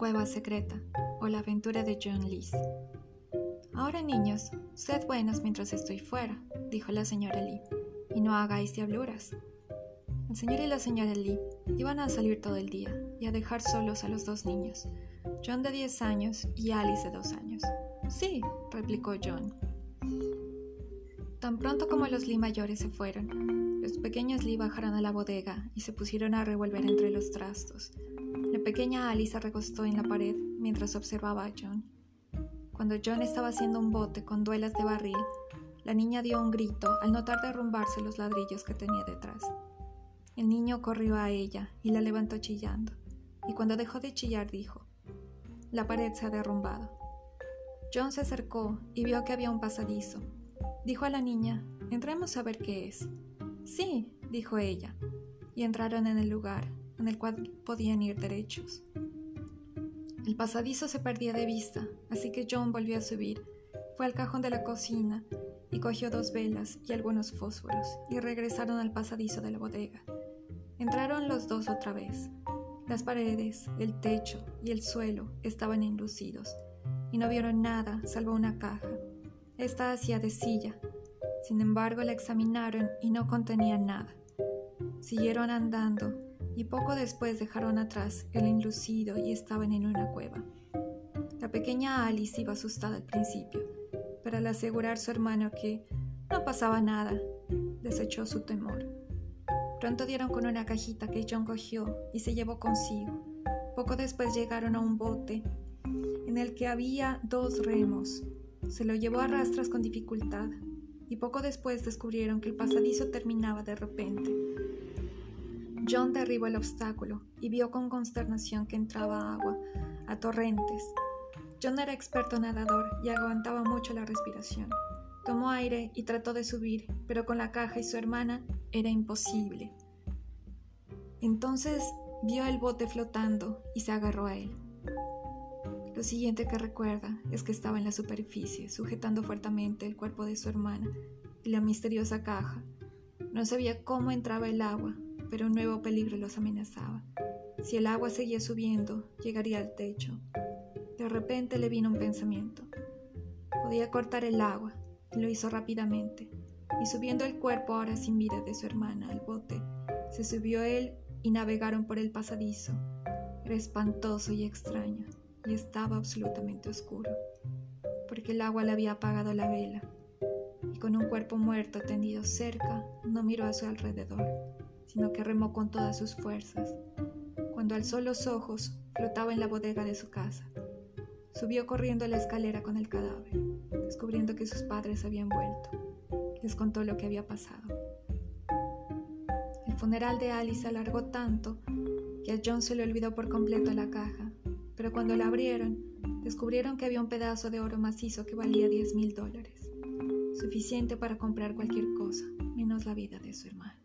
cueva secreta o la aventura de John Lees. Ahora niños, sed buenos mientras estoy fuera, dijo la señora Lee, y no hagáis diabluras. El señor y la señora Lee iban a salir todo el día y a dejar solos a los dos niños, John de 10 años y Alice de 2 años. Sí, replicó John. Tan pronto como los Lee mayores se fueron, los pequeños Lee bajaron a la bodega y se pusieron a revolver entre los trastos, pequeña Alice se recostó en la pared mientras observaba a John. Cuando John estaba haciendo un bote con duelas de barril, la niña dio un grito al notar derrumbarse los ladrillos que tenía detrás. El niño corrió a ella y la levantó chillando, y cuando dejó de chillar dijo, La pared se ha derrumbado. John se acercó y vio que había un pasadizo. Dijo a la niña, Entremos a ver qué es. Sí, dijo ella, y entraron en el lugar, en el cual podían ir derechos. El pasadizo se perdía de vista, así que John volvió a subir. Fue al cajón de la cocina y cogió dos velas y algunos fósforos y regresaron al pasadizo de la bodega. Entraron los dos otra vez. Las paredes, el techo y el suelo estaban enlucidos y no vieron nada salvo una caja. Esta hacía de silla. Sin embargo, la examinaron y no contenía nada. Siguieron andando y poco después dejaron atrás el enlucido y estaban en una cueva. La pequeña Alice iba asustada al principio, pero al asegurar a su hermano que no pasaba nada, desechó su temor. Pronto dieron con una cajita que John cogió y se llevó consigo. Poco después llegaron a un bote en el que había dos remos. Se lo llevó a rastras con dificultad y poco después descubrieron que el pasadizo terminaba de repente John derribó el obstáculo y vio con consternación que entraba agua a torrentes. John era experto nadador y aguantaba mucho la respiración. Tomó aire y trató de subir, pero con la caja y su hermana era imposible. Entonces vio el bote flotando y se agarró a él. Lo siguiente que recuerda es que estaba en la superficie, sujetando fuertemente el cuerpo de su hermana y la misteriosa caja. No sabía cómo entraba el agua, pero un nuevo peligro los amenazaba. Si el agua seguía subiendo, llegaría al techo. De repente le vino un pensamiento. Podía cortar el agua, y lo hizo rápidamente, y subiendo el cuerpo ahora sin vida de su hermana al bote, se subió él y navegaron por el pasadizo. Era espantoso y extraño, y estaba absolutamente oscuro, porque el agua le había apagado la vela, y con un cuerpo muerto tendido cerca, no miró a su alrededor sino que remó con todas sus fuerzas. Cuando alzó los ojos, flotaba en la bodega de su casa. Subió corriendo la escalera con el cadáver, descubriendo que sus padres habían vuelto. Les contó lo que había pasado. El funeral de Alice alargó tanto que a John se le olvidó por completo la caja, pero cuando la abrieron, descubrieron que había un pedazo de oro macizo que valía 10 mil dólares, suficiente para comprar cualquier cosa, menos la vida de su hermano.